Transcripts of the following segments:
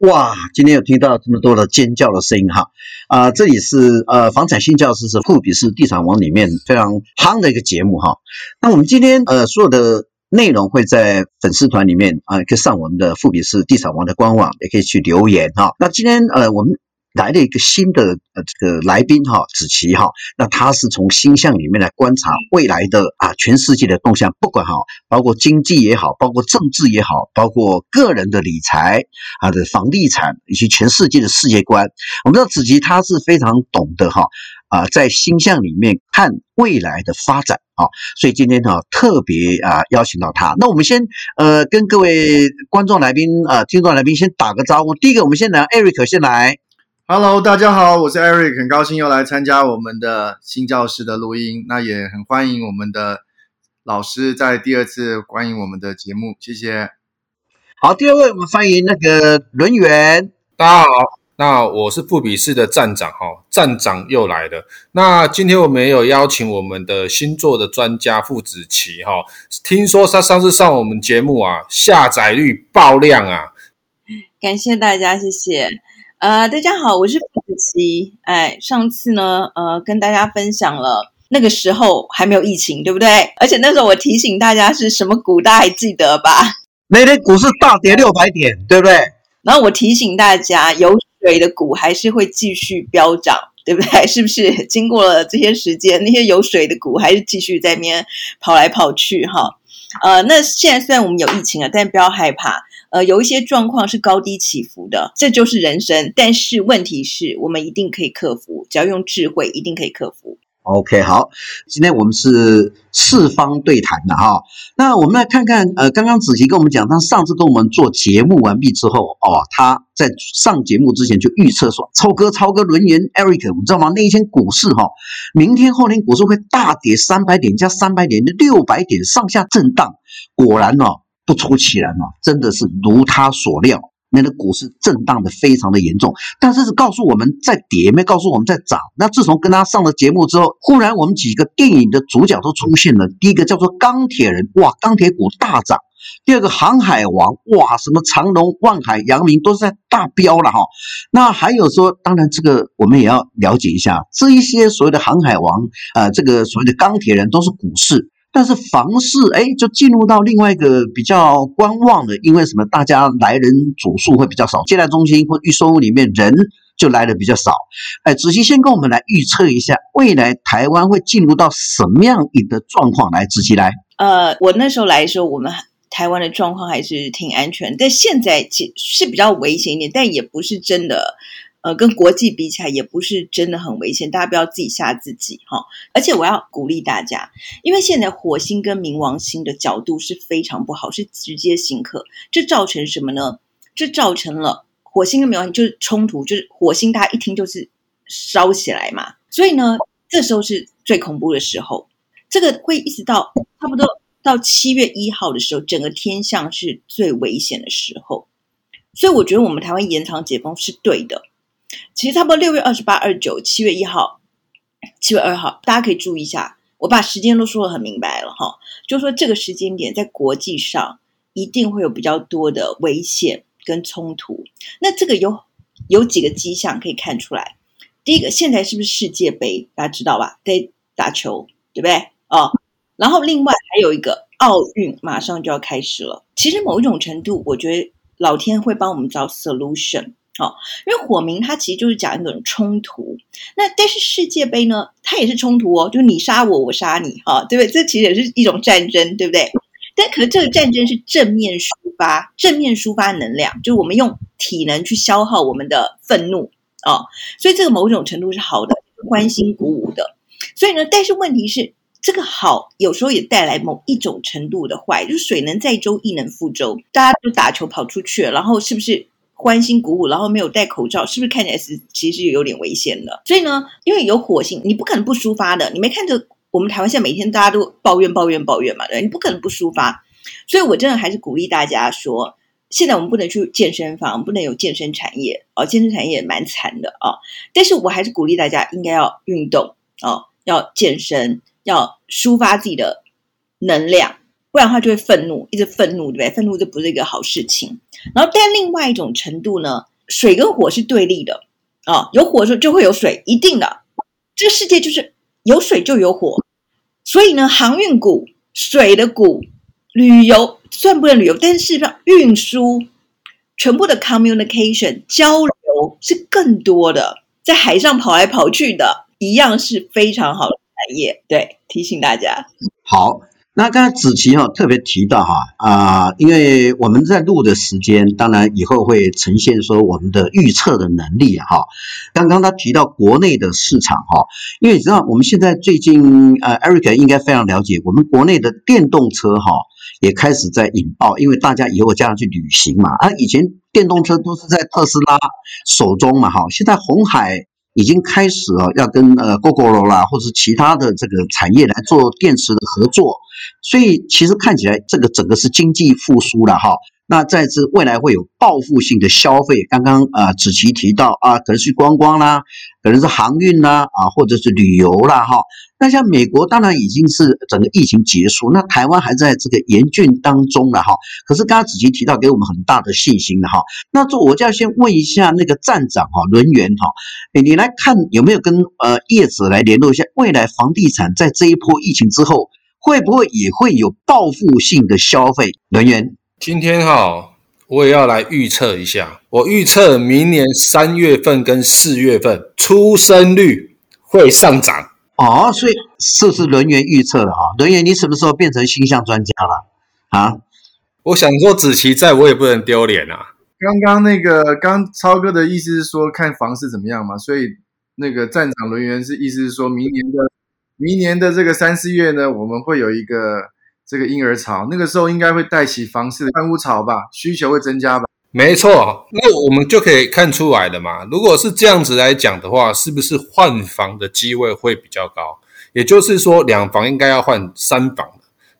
哇，今天有听到这么多的尖叫的声音哈，啊、这里是呃房产新教室是富比士地产网里面非常夯的一个节目哈。那我们今天呃所有的内容会在粉丝团里面啊、可以上我们的富比士地产网的官网，也可以去留言哈。那今天呃我们。来了一个新的呃这个来宾哈，子琪哈，那他是从星象里面来观察未来的啊全世界的动向，不管哈，包括经济也好，包括政治也好，包括个人的理财啊的房地产以及全世界的世界观，我们知道子琪他是非常懂得哈啊在星象里面看未来的发展啊，所以今天呢特别啊邀请到他。那我们先呃跟各位观众来宾啊听众来宾先打个招呼，第一个我们先来 Eric 先来。Hello，大家好，我是 Eric，很高兴又来参加我们的新教室的录音。那也很欢迎我们的老师在第二次欢迎我们的节目，谢谢。好，第二位我们欢迎那个轮圆。大家好，那我是富比士的站长哈，站长又来了。那今天我们也有邀请我们的星座的专家傅子琪哈，听说他上次上我们节目啊，下载率爆量啊，感谢大家，谢谢。呃，大家好，我是傅子琪。哎，上次呢，呃，跟大家分享了那个时候还没有疫情，对不对？而且那时候我提醒大家是什么股，大家还记得吧？那天股市大跌六百点，对不对？然后我提醒大家，有水的股还是会继续飙涨，对不对？是不是？经过了这些时间，那些有水的股还是继续在那边跑来跑去，哈。呃，那现在虽然我们有疫情了，但不要害怕。呃，有一些状况是高低起伏的，这就是人生。但是问题是我们一定可以克服，只要用智慧，一定可以克服。OK，好，今天我们是四方对谈的哈。那我们来看看，呃，刚刚子琪跟我们讲，他上次跟我们做节目完毕之后，哦，他在上节目之前就预测说，超哥、超哥、轮圆、Eric，你知道吗？那一天股市哈，明天、后天股市会大跌三百点加三百点，六百点上下震荡。果然、哦。不出其然嘛，真的是如他所料，那个股市震荡的非常的严重。但是是告诉我们在跌，没告诉我们在涨。那自从跟他上了节目之后，忽然我们几个电影的主角都出现了。第一个叫做钢铁人，哇，钢铁股大涨；第二个航海王，哇，什么长隆、万海、阳明都是在大飙了哈。那还有说，当然这个我们也要了解一下，这一些所谓的航海王，呃，这个所谓的钢铁人都是股市。但是房市哎，就进入到另外一个比较观望的，因为什么？大家来人总数会比较少，接待中心或预售屋里面人就来的比较少。哎，子琪先跟我们来预测一下，未来台湾会进入到什么样一个状况来？子琪来。呃，我那时候来的时候，我们台湾的状况还是挺安全，但现在其实是比较危险一点，但也不是真的。呃，跟国际比起来，也不是真的很危险，大家不要自己吓自己哈。而且我要鼓励大家，因为现在火星跟冥王星的角度是非常不好，是直接刑克，这造成什么呢？这造成了火星跟冥王星就是冲突，就是火星大家一听就是烧起来嘛。所以呢，这时候是最恐怖的时候，这个会一直到差不多到七月一号的时候，整个天象是最危险的时候。所以我觉得我们台湾延长解封是对的。其实差不多六月二十八、二十九、七月一号、七月二号，大家可以注意一下。我把时间都说得很明白了哈，就说这个时间点在国际上一定会有比较多的危险跟冲突。那这个有有几个迹象可以看出来。第一个，现在是不是世界杯？大家知道吧？在打球，对不对？哦，然后另外还有一个奥运马上就要开始了。其实某一种程度，我觉得老天会帮我们找 solution。哦，因为火冥它其实就是讲一种冲突，那但是世界杯呢，它也是冲突哦，就你杀我，我杀你，哈、对不对？这其实也是一种战争，对不对？但可是这个战争是正面抒发，正面抒发能量，就是我们用体能去消耗我们的愤怒、哦，所以这个某种程度是好的，欢欣鼓舞的。所以呢，但是问题是，这个好有时候也带来某一种程度的坏，就是水能载舟，亦能覆舟，大家都打球跑出去，然后是不是？欢欣鼓舞，然后没有戴口罩，是不是看起来是其实有点危险的？所以呢，因为有火星，你不可能不抒发的。你没看着我们台湾现在每天大家都抱怨抱怨抱怨嘛？对，你不可能不抒发。所以我真的还是鼓励大家说，现在我们不能去健身房，不能有健身产业哦，健身产业也蛮惨的哦。但是我还是鼓励大家应该要运动哦，要健身，要抒发自己的能量不然的话就会愤怒，一直愤怒，对不对？愤怒就不是一个好事情。然后，但另外一种程度呢，水跟火是对立的啊、有火的时候就会有水，一定的。这个世界就是有水就有火，所以呢，航运股、水的股、旅游算不能旅游，但是事实上运输全部的 communication 交流是更多的，在海上跑来跑去的，一样是非常好的产业。对，提醒大家。好。那刚才子琪哈特别提到哈啊，因为我们在录的时间，当然以后会呈现说我们的预测的能力哈。刚刚他提到国内的市场哈，因为你知道我们现在最近呃，Eric 应该非常了解，我们国内的电动车哈也开始在引爆，因为大家以后这样去旅行嘛，啊，以前电动车都是在特斯拉手中嘛哈，现在红海。已经开始了要跟呃 g o g o 啦，或者是其他的这个产业来做电池的合作，所以其实看起来这个整个是经济复苏了哈。那在这未来会有报复性的消费，刚刚啊子琪提到啊，可能是观光啦，可能是航运啦啊，或者是旅游啦哈。那像美国当然已经是整个疫情结束，那台湾还在这个严峻当中了哈。可是刚刚子琪提到给我们很大的信心的哈。那这我就要先问一下那个站长哈，轮源哈，你来看有没有跟呃业者来联络一下，未来房地产在这一波疫情之后，会不会也会有报复性的消费？轮源，今天哈，我也要来预测一下，我预测明年三月份跟四月份出生率会上涨。哦，所以是不是轮源预测了啊？轮源，你什么时候变成星象专家了啊？我想说子琪在我也不能丢脸啊。刚刚那个刚超哥的意思是说看房市怎么样嘛，所以那个站长轮源是意思是说明年的明年的这个三四月呢，我们会有一个这个婴儿潮，那个时候应该会带起房市的换屋潮吧，需求会增加吧。没错，那我们就可以看出来了嘛。如果是这样子来讲的话，是不是换房的机会会比较高？也就是说，两房应该要换三房，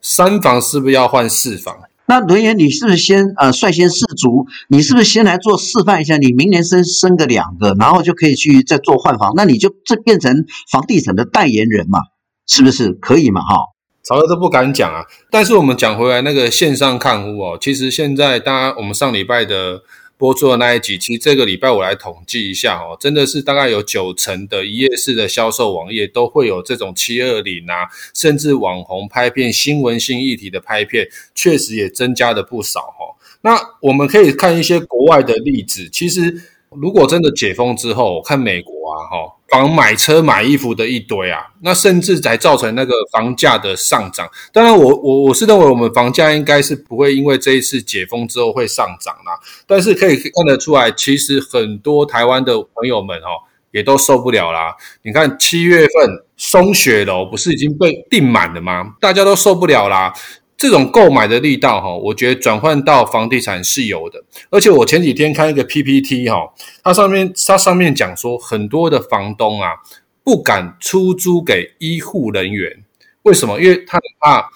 三房是不是要换四房？那轮源，你是不是先呃率先试足？你是不是先来做示范一下？你明年生生个两个，然后就可以去再做换房？那你就这变成房地产的代言人嘛？是不是可以嘛？哈。曹哥都不敢讲啊，但是我们讲回来那个线上看屋哦，其实现在大家我们上礼拜的播出的那一集，其实这个礼拜我来统计一下哦，真的是大概有九成的一页式的销售网页都会有这种七二零啊，甚至网红拍片、新闻性议题的拍片，确实也增加了不少哈。那我们可以看一些国外的例子，其实。如果真的解封之后，看美国啊，哈，房买车买衣服的一堆啊，那甚至才造成那个房价的上涨。当然我，我我是认为我们房价应该是不会因为这一次解封之后会上涨啦。但是可以看得出来，其实很多台湾的朋友们哦，也都受不了啦。你看七月份松雪楼不是已经被订满了吗？大家都受不了啦。这种购买的力道哈，我觉得转换到房地产是有的，而且我前几天看一个 PPT 哈，它上面它上面讲说很多的房东啊不敢出租给医护人员，为什么？因为他怕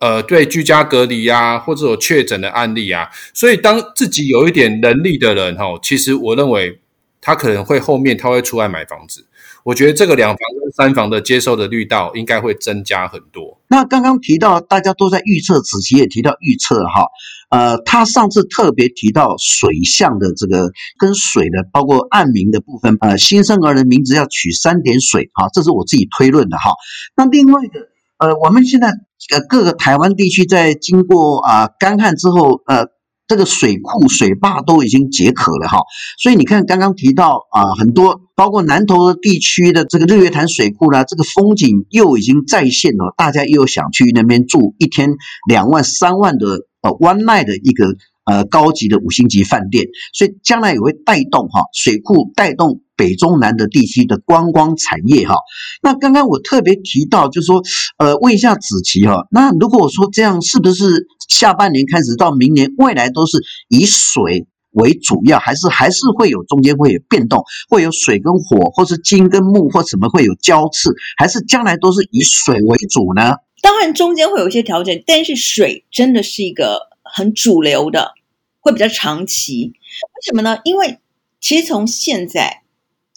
呃对居家隔离啊，或者有确诊的案例啊，所以当自己有一点能力的人哈，其实我认为他可能会后面他会出来买房子。我觉得这个两房跟三房的接受的绿道应该会增加很多。那刚刚提到大家都在预测，子琪也提到预测哈，呃，他上次特别提到水象的这个跟水的，包括暗名的部分，呃，新生儿的名字要取三点水哈，这是我自己推论的哈。那另外的，呃，我们现在呃各个台湾地区在经过啊、呃、干旱之后，呃。这个水库、水坝都已经解渴了哈，所以你看刚刚提到啊，很多包括南投的地区的这个日月潭水库呢，这个风景又已经再现了，大家又想去那边住一天两万、三万的呃 one night 的一个呃高级的五星级饭店，所以将来也会带动哈水库带动。北中南的地区的观光产业哈，那刚刚我特别提到，就是说，呃，问一下子琪哈，那如果我说这样，是不是下半年开始到明年，未来都是以水为主要，还是还是会有中间会有变动，会有水跟火，或是金跟木，或什么会有交次，还是将来都是以水为主呢？当然中间会有一些调整，但是水真的是一个很主流的，会比较长期。为什么呢？因为其实从现在。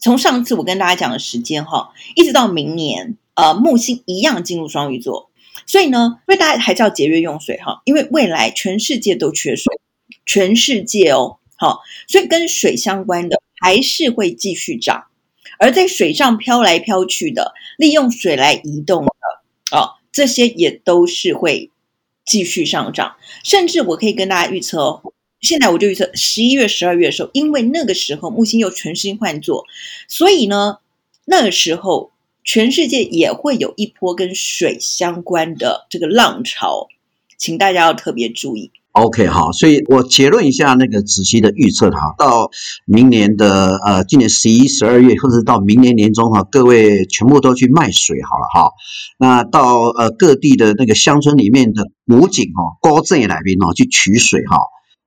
从上次我跟大家讲的时间哈，一直到明年，呃，木星一样进入双鱼座，所以呢，所以大家还是要节约用水哈，因为未来全世界都缺水，全世界哦，好，所以跟水相关的还是会继续涨，而在水上飘来飘去的，利用水来移动的哦，这些也都是会继续上涨，甚至我可以跟大家预测哦。现在我就预测十一月、十二月的时候，因为那个时候木星又全新换座，所以呢，那个时候全世界也会有一波跟水相关的这个浪潮，请大家要特别注意。OK，好，所以我结论一下那个子期的预测哈，到明年的呃，今年十一、十二月，或者到明年年中哈，各位全部都去卖水好了哈。那到呃各地的那个乡村里面的湖景哈，高镇来宾哦，去取水哈。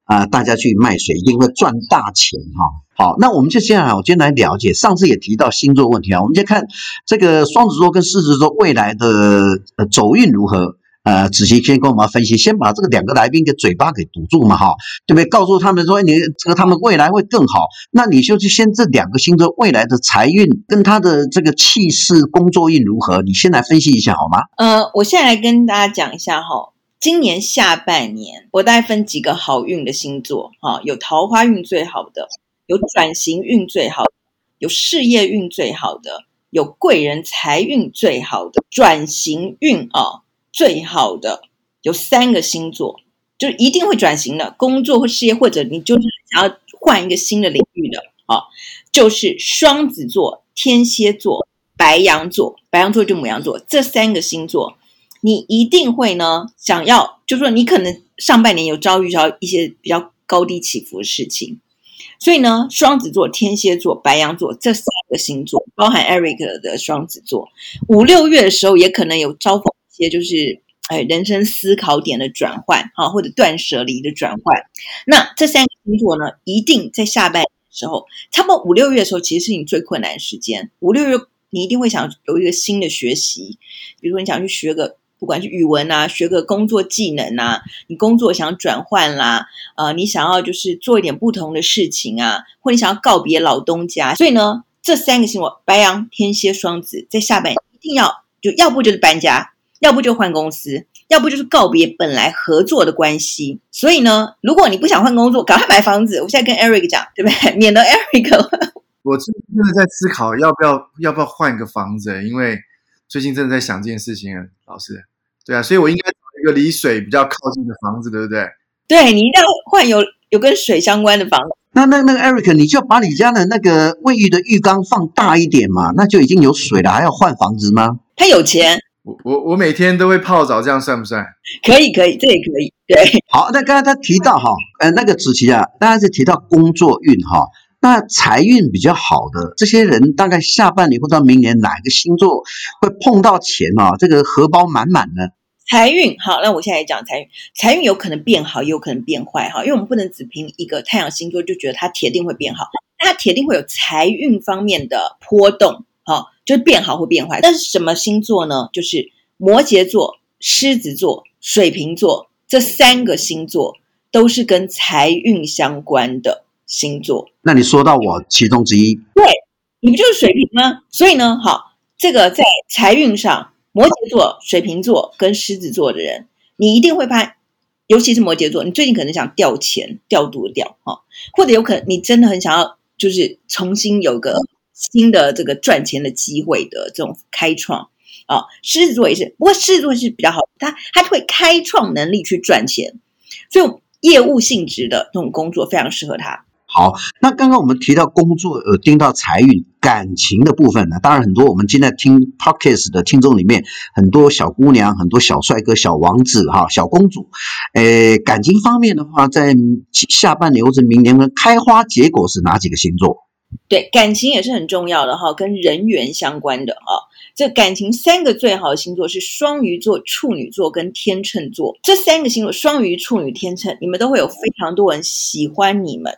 啊、大家去卖水一定会赚大钱哈。好，那我们就接下来，我先来了解。上次也提到星座问题啊，我们就看这个双子座跟狮子座未来的走运如何。呃，子琪先跟我们分析，先把这个两个来宾的嘴巴给堵住嘛，哈，对不对？告诉他们说，你这个他们未来会更好。那你就去先这两个星座未来的财运跟他的这个气势、工作运如何？你先来分析一下好吗？呃，我现在来跟大家讲一下哈。今年下半年，我大概分几个好运的星座哈，有桃花运最好的，有转型运最好，有事业运最好的，有贵人财运最好的，转型运啊最好的有三个星座，就一定会转型的工作或事业，或者你就是想要换一个新的领域的啊，就是双子座、天蝎座、白羊座，白羊座就母羊座这三个星座。你一定会呢，想要就说，你可能上半年有遭遇到一些比较高低起伏的事情，所以呢，双子座、天蝎座、白羊座这三个星座，包含 Eric 的双子座，五六月的时候也可能有遭逢一些就是哎人生思考点的转换哈，或者断舍离的转换。那这三个星座呢，一定在下半年的时候，差不多五六月的时候，其实是你最困难的时间。五六月你一定会想有一个新的学习，比如说你想去学个。不管是语文啊，学个工作技能啊，你工作想转换啦，呃，你想要就是做一点不同的事情啊，或你想要告别老东家，所以呢，这三个星座白羊、天蝎、双子，在下半年一定要就要不就是搬家，要不就换公司，要不就是告别本来合作的关系。所以呢，如果你不想换工作，赶快买房子。我现在跟 Eric 讲，对不对？免得 Eric。我真的在思考要不要要不要换一个房子，因为最近真的在想这件事情，老师。对啊，所以我应该找一个离水比较靠近的房子，对不对？对，你一定要换有有跟水相关的房子。那那那个 Eric，你就把你家的那个卫浴的浴缸放大一点嘛，那就已经有水了，还要换房子吗？他有钱。我我我每天都会泡澡，这样算不算？可以可以，这也可以。对。好，那刚才他提到哈，呃，那个子琪啊，当然是提到工作运哈。那财运比较好的这些人，大概下半年或者明年哪个星座会碰到钱啊？这个荷包满满的财运好，那我现在也讲财运，财运有可能变好，也有可能变坏哈。因为我们不能只凭一个太阳星座就觉得它铁定会变好，它铁定会有财运方面的波动，哈，就是变好或变坏。但是什么星座呢？就是摩羯座、狮子座、水瓶座这三个星座都是跟财运相关的。星座，那你说到我其中之一，对，你不就是水瓶吗？所以呢，好，这个在财运上，摩羯座、水瓶座跟狮子座的人，你一定会怕，尤其是摩羯座，你最近可能想调钱，调度掉哈，或者有可能你真的很想要，就是重新有个新的这个赚钱的机会的这种开创啊。狮子座也是，不过狮子座是比较好，他他会开创能力去赚钱，所以业务性质的这种工作非常适合他。好，那刚刚我们提到工作，呃，听到财运、感情的部分呢，当然很多我们今天听 Podcast 的听众里面，很多小姑娘、很多小帅哥、小王子哈、小公主，诶，感情方面的话，在下半年或者明年呢，开花结果是哪几个星座？对，感情也是很重要的哈，跟人缘相关的啊。这感情三个最好的星座是双鱼座、处女座跟天秤座，这三个星座，双鱼、处女、天秤，你们都会有非常多人喜欢你们。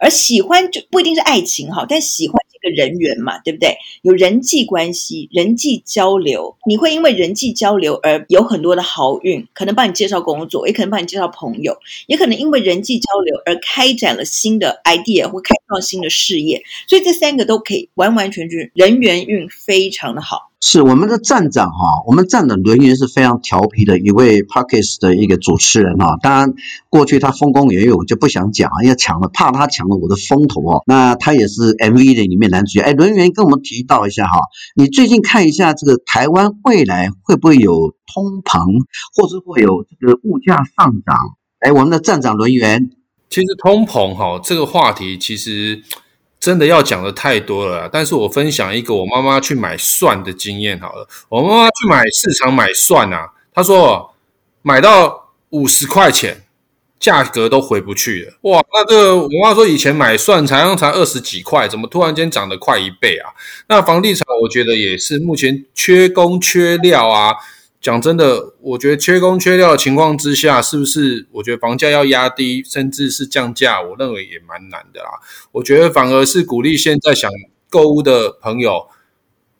而喜欢就不一定是爱情哈，但喜欢这个人缘嘛，对不对？有人际关系、人际交流，你会因为人际交流而有很多的好运，可能帮你介绍工作，也可能帮你介绍朋友，也可能因为人际交流而开展了新的 idea 或开创新的事业。所以这三个都可以完完全全人缘运非常的好。是我们的站长哈，我们站长轮圆是非常调皮的一位 Parkes 的一个主持人哈。当然，过去他丰功伟业，我就不想讲啊，因为抢了，怕他抢了我的风头哦。那他也是 MV 的里面男主角。哎，轮圆跟我们提到一下哈，你最近看一下这个台湾未来会不会有通膨，或者会有这个物价上涨？哎，我们的站长轮圆，其实通膨哈这个话题其实。真的要讲的太多了，但是我分享一个我妈妈去买蒜的经验好了。我妈妈去买市场买蒜啊，她说买到五十块钱，价格都回不去了。哇，那这个我妈说以前买蒜才才二十几块，怎么突然间涨得快一倍啊？那房地产我觉得也是目前缺工缺料啊。讲真的，我觉得缺工缺料的情况之下，是不是？我觉得房价要压低，甚至是降价，我认为也蛮难的啦。我觉得反而是鼓励现在想购物的朋友，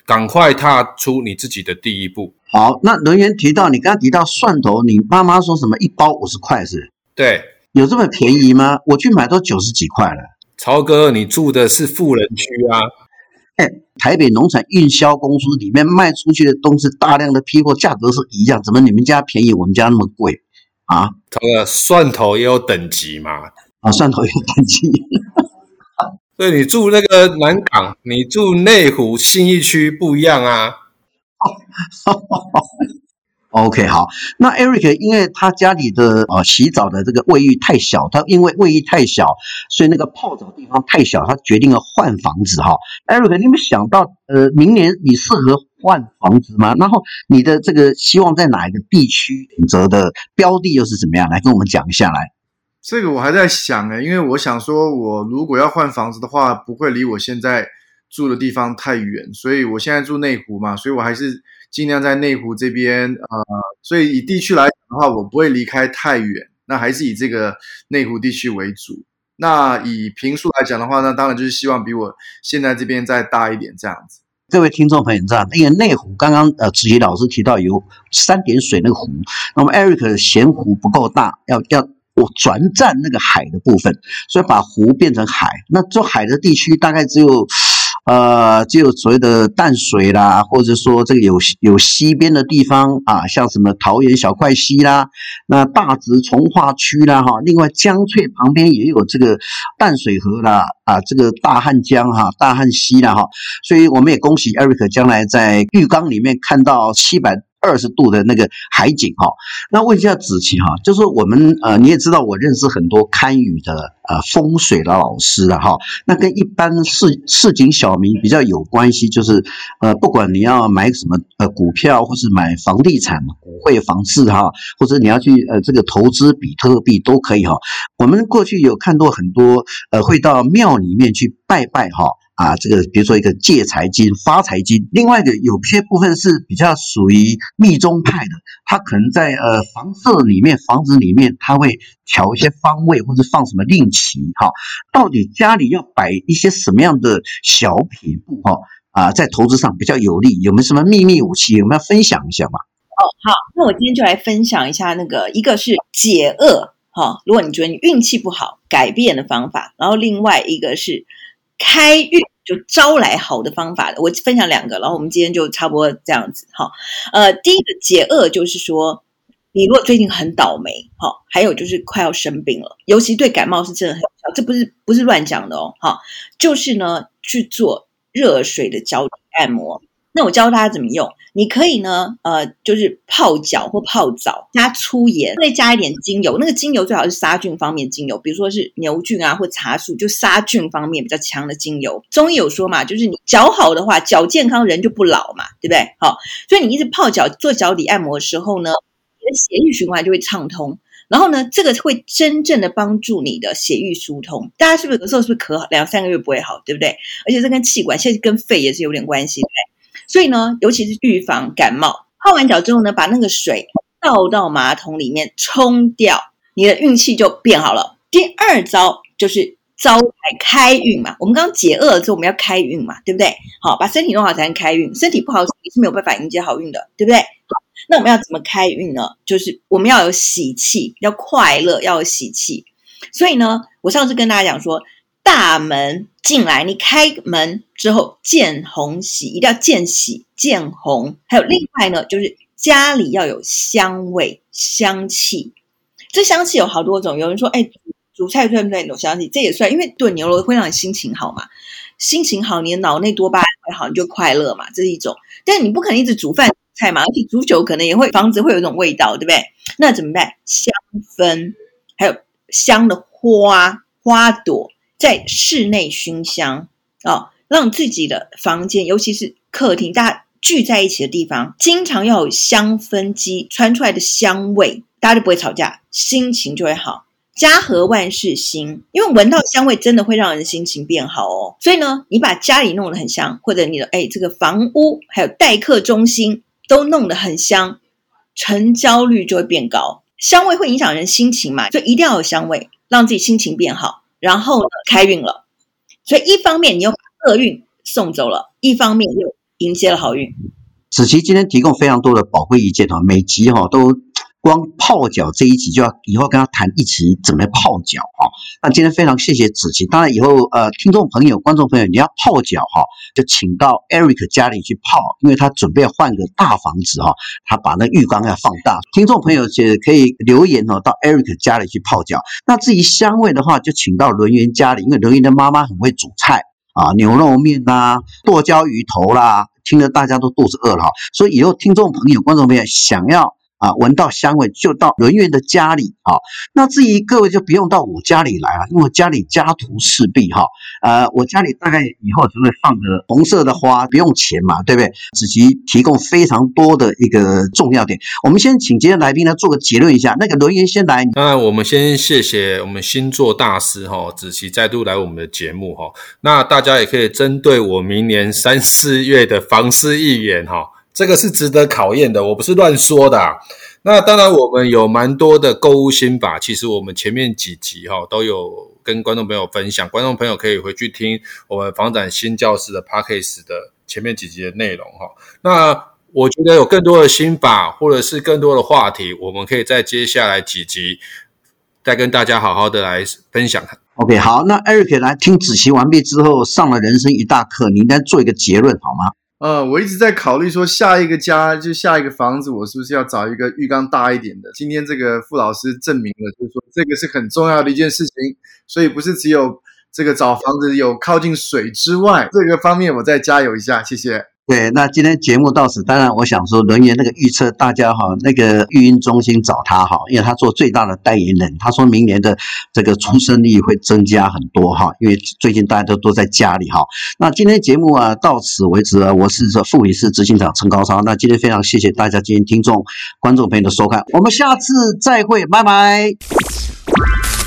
赶快踏出你自己的第一步。好，那人员提到你刚刚提到蒜头，你妈妈说什么一包五十块是？对，有这么便宜吗？我去买都九十几块了。超哥，你住的是富人区啊？哎，台北农产运销公司里面卖出去的东西大量的批货，价格是一样，怎么你们家便宜，我们家那么贵啊？这个蒜头也有等级嘛？啊，蒜头也有等级。所以你住那个南港，你住内湖信义区不一样啊。OK，好，那 Eric 因为他家里的呃洗澡的这个卫浴太小，他因为卫浴太小，所以那个泡澡地方太小，他决定要换房子哈。Eric，你有没有想到呃明年你适合换房子吗？然后你的这个希望在哪一个地区选择的标的又是怎么样？来跟我们讲一下来。这个我还在想诶，因为我想说，我如果要换房子的话，不会离我现在住的地方太远，所以我现在住内湖嘛，所以我还是。尽量在内湖这边，呃，所以以地区来讲的话，我不会离开太远，那还是以这个内湖地区为主。那以平数来讲的话，那当然就是希望比我现在这边再大一点这样子。各位听众朋友，你知道因为内湖刚刚呃子怡老师提到有三点水那个湖，那么 Eric 嫌湖不够大，要要我转战那个海的部分，所以把湖变成海。那做海的地区大概只有。呃，就所谓的淡水啦，或者说这个有有溪边的地方啊，像什么桃园小块溪啦，那大直从化区啦，哈，另外江翠旁边也有这个淡水河啦，啊，这个大汉江哈，大汉溪啦，哈，所以我们也恭喜艾瑞克将来在浴缸里面看到七百。二十度的那个海景哈，那问一下子琪哈，就是我们呃你也知道我认识很多堪舆的呃风水的老师了哈，那跟一般市市井小民比较有关系，就是呃不管你要买什么呃股票或是买房地产、股汇、房市哈，或者你要去呃这个投资比特币都可以哈。我们过去有看到很多呃会到庙里面去拜拜哈。啊，这个比如说一个借财金、发财金，另外一个有些部分是比较属于密宗派的，他可能在呃房舍里面、房子里面，他会调一些方位或者放什么令旗哈。到底家里要摆一些什么样的小品布哈？啊，在投资上比较有利，有没有什么秘密武器？有没有分享一下嘛？哦，好，那我今天就来分享一下那个，一个是解厄哈，如果你觉得你运气不好，改变的方法，然后另外一个是。开运就招来好的方法的，我分享两个，然后我们今天就差不多这样子哈。呃，第一个解厄就是说，你如果最近很倒霉，哈，还有就是快要生病了，尤其对感冒是真的很有效，这不是不是乱讲的哦，哈，就是呢去做热水的脚底按摩。那我教大家怎么用，你可以呢，呃，就是泡脚或泡澡，加粗盐，再加一点精油。那个精油最好是杀菌方面精油，比如说是牛菌啊或茶树，就杀菌方面比较强的精油。中医有说嘛，就是你脚好的话，脚健康，人就不老嘛，对不对？好，所以你一直泡脚做脚底按摩的时候呢，你的血液循环就会畅通，然后呢，这个会真正的帮助你的血液疏通。大家是不是有时候是不是咳两三个月不会好，对不对？而且这跟气管，现在跟肺也是有点关系，对不对？所以呢，尤其是预防感冒，泡完脚之后呢，把那个水倒到马桶里面冲掉，你的运气就变好了。第二招就是招财开运嘛。我们刚刚解厄之后，我们要开运嘛，对不对？好，把身体弄好才能开运，身体不好你是没有办法迎接好运的，对不对？那我们要怎么开运呢？就是我们要有喜气，要快乐，要有喜气。所以呢，我上次跟大家讲说。大门进来，你开门之后见红喜，一定要见喜见红。还有另外呢，就是家里要有香味香气。这香气有好多种，有人说，哎，煮菜对不对？有香气，这也算，因为炖牛肉会让你心情好嘛。心情好，你的脑内多巴胺会好，你就快乐嘛，这是一种。但你不可能一直煮饭菜嘛，而且煮久可能也会房子会有一种味道，对不对？那怎么办？香氛，还有香的花花朵，在室内熏香哦，让自己的房间，尤其是客厅，大家聚在一起的地方，经常要有香氛机传出来的香味，大家就不会吵架，心情就会好。家和万事兴，因为闻到香味真的会让人心情变好哦。所以呢，你把家里弄得很香，或者你的哎这个房屋还有待客中心都弄得很香，成交率就会变高。香味会影响人心情嘛，所以一定要有香味，让自己心情变好。然后呢，开运了。所以一方面你又把厄运送走了，一方面又迎接了好运。子琪今天提供非常多的宝贵意见啊，每集哈都。光泡脚这一集就要以后跟他谈一集怎么泡脚哈。那今天非常谢谢子琪，当然以后呃听众朋友、观众朋友你要泡脚哈，就请到 Eric 家里去泡，因为他准备换个大房子哈，他把那浴缸要放大。听众朋友也可以留言哦，到 Eric 家里去泡脚。那至于香味的话，就请到伦媛家里，因为伦媛的妈妈很会煮菜啊，牛肉面呐、剁椒鱼头啦，听得大家都肚子饿了哈。所以以后听众朋友、观众朋友想要。啊，闻到香味就到伦媛的家里啊。那至于各位就不用到我家里来了，因为我家里家徒四壁哈。呃，我家里大概以后就会放个红色的花，不用钱嘛，对不对？子琪提供非常多的一个重要点。我们先请今天来宾呢做个结论一下。那个伦媛先来。当然，我们先谢谢我们星座大师哈，子琪再度来我们的节目哈。那大家也可以针对我明年三四月的房市预言哈。这个是值得考验的，我不是乱说的。那当然，我们有蛮多的购物心法，其实我们前面几集哈都有跟观众朋友分享，观众朋友可以回去听我们房展新教室的 Podcast 的前面几集的内容哈。那我觉得有更多的心法，或者是更多的话题，我们可以在接下来几集再跟大家好好的来分享。OK，好，那 Eric 来听子琪完毕之后，上了人生一大课，你应该做一个结论好吗？呃，我一直在考虑说，下一个家就下一个房子，我是不是要找一个浴缸大一点的？今天这个傅老师证明了，就是说这个是很重要的一件事情，所以不是只有这个找房子有靠近水之外，这个方面我再加油一下，谢谢。对，那今天节目到此，当然我想说，伦媛那个预测，大家哈那个育婴中心找他哈，因为他做最大的代言人，他说明年的这个出生率会增加很多哈，因为最近大家都都在家里哈。那今天节目啊到此为止啊，我是这富比士执行长陈高超。那今天非常谢谢大家今天听众观众朋友的收看，我们下次再会，拜拜。